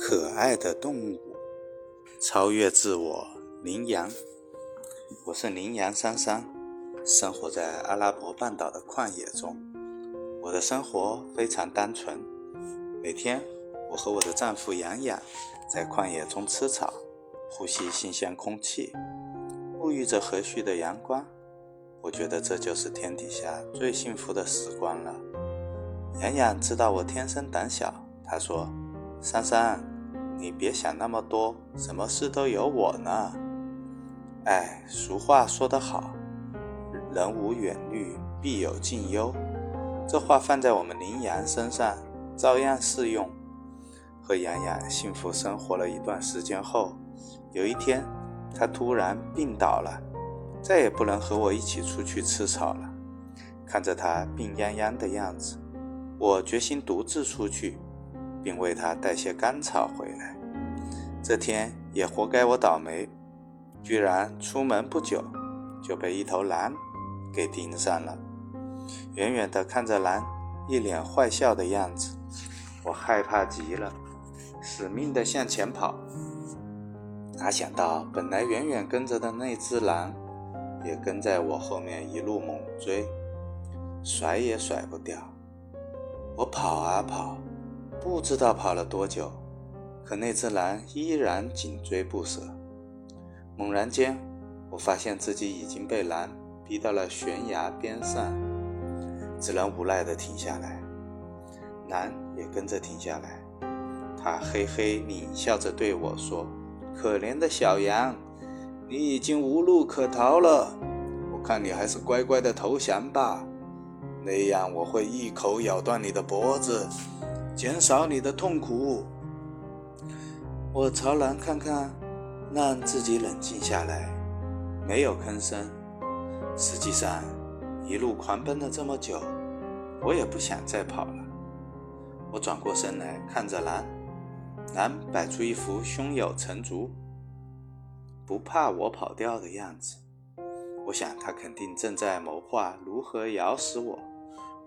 可爱的动物，超越自我。羚羊，我是羚羊珊珊，生活在阿拉伯半岛的旷野中。我的生活非常单纯，每天我和我的丈夫洋洋在旷野中吃草，呼吸新鲜空气，沐浴着和煦的阳光。我觉得这就是天底下最幸福的时光了。洋洋知道我天生胆小，他说：“珊珊，你别想那么多，什么事都有我呢。”哎，俗话说得好，“人无远虑，必有近忧。”这话放在我们羚羊身上照样适用。和洋洋幸福生活了一段时间后，有一天，他突然病倒了。再也不能和我一起出去吃草了。看着他病殃殃的样子，我决心独自出去，并为他带些干草回来。这天也活该我倒霉，居然出门不久就被一头狼给盯上了。远远地看着狼一脸坏笑的样子，我害怕极了，死命的向前跑。哪想到本来远远跟着的那只狼。也跟在我后面一路猛追，甩也甩不掉。我跑啊跑，不知道跑了多久，可那只狼依然紧追不舍。猛然间，我发现自己已经被狼逼到了悬崖边上，只能无奈地停下来。狼也跟着停下来，他嘿嘿狞笑着对我说：“可怜的小羊。”你已经无路可逃了，我看你还是乖乖的投降吧，那样我会一口咬断你的脖子，减少你的痛苦。我朝南看看，让自己冷静下来，没有吭声。实际上，一路狂奔了这么久，我也不想再跑了。我转过身来看着狼，狼摆出一副胸有成竹。不怕我跑掉的样子，我想他肯定正在谋划如何咬死我，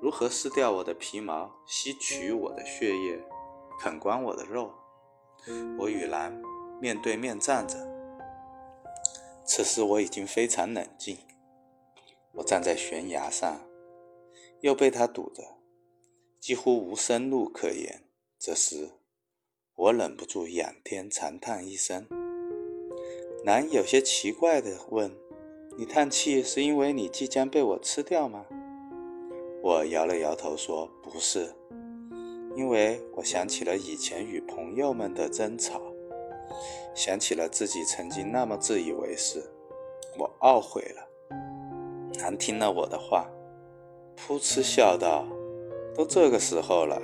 如何撕掉我的皮毛，吸取我的血液，啃光我的肉。我与狼面对面站着，此时我已经非常冷静。我站在悬崖上，又被他堵着，几乎无生路可言。这时，我忍不住仰天长叹一声。狼有些奇怪地问：“你叹气是因为你即将被我吃掉吗？”我摇了摇头说：“不是，因为我想起了以前与朋友们的争吵，想起了自己曾经那么自以为是，我懊悔了。”狼听了我的话，噗嗤笑道：“都这个时候了，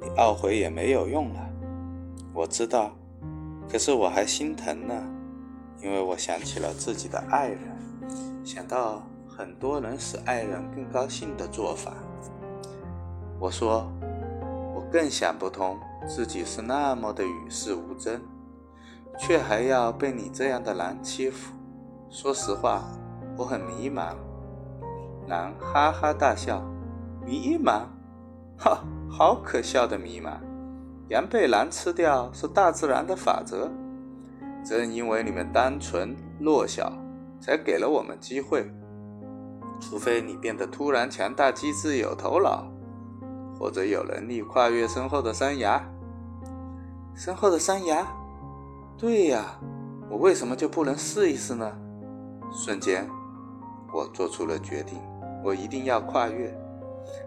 你懊悔也没有用了。我知道，可是我还心疼呢。”因为我想起了自己的爱人，想到很多能使爱人更高兴的做法，我说，我更想不通自己是那么的与世无争，却还要被你这样的狼欺负。说实话，我很迷茫。狼哈哈大笑，迷茫？哈，好可笑的迷茫！羊被狼吃掉是大自然的法则。正因为你们单纯弱小，才给了我们机会。除非你变得突然强大、机智、有头脑，或者有能力跨越身后的山崖。身后的山崖？对呀，我为什么就不能试一试呢？瞬间，我做出了决定：我一定要跨越，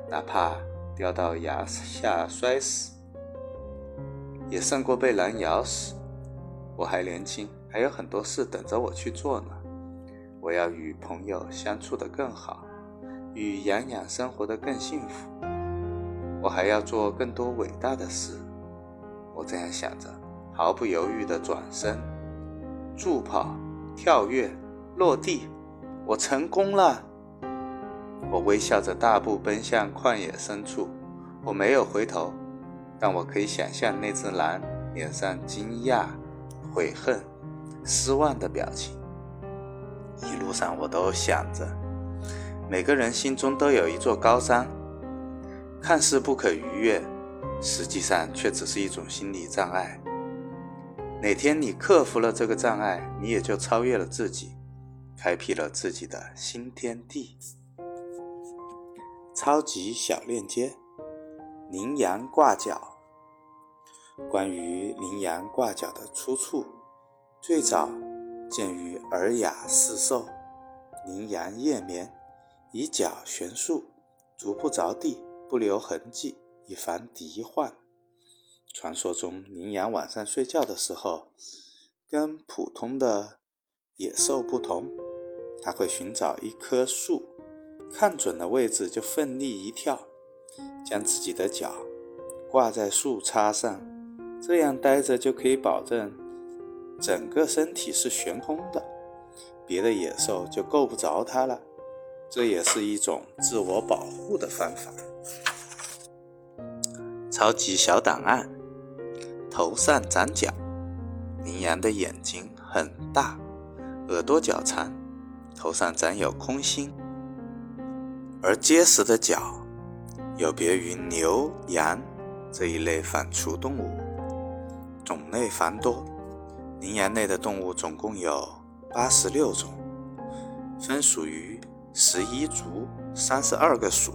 哪怕掉到崖下摔死，也胜过被狼咬死。我还年轻，还有很多事等着我去做呢。我要与朋友相处得更好，与洋洋生活得更幸福。我还要做更多伟大的事。我这样想着，毫不犹豫地转身，助跑、跳跃、落地，我成功了！我微笑着大步奔向旷野深处。我没有回头，但我可以想象那只狼脸上惊讶。悔恨、失望的表情，一路上我都想着，每个人心中都有一座高山，看似不可逾越，实际上却只是一种心理障碍。哪天你克服了这个障碍，你也就超越了自己，开辟了自己的新天地。超级小链接：羚羊挂角。关于羚羊挂角的出处，最早见于《尔雅释兽》：“羚羊夜眠，以脚悬树，足不着地，不留痕迹，以防敌患。”传说中，羚羊晚上睡觉的时候，跟普通的野兽不同，它会寻找一棵树，看准了位置就奋力一跳，将自己的脚挂在树杈上。这样待着就可以保证整个身体是悬空的，别的野兽就够不着它了。这也是一种自我保护的方法。超级小档案：头上长角，羚羊的眼睛很大，耳朵较长，头上长有空心，而结实的角有别于牛、羊这一类反刍动物。种类繁多，羚羊类的动物总共有八十六种，分属于十一族三十二个属。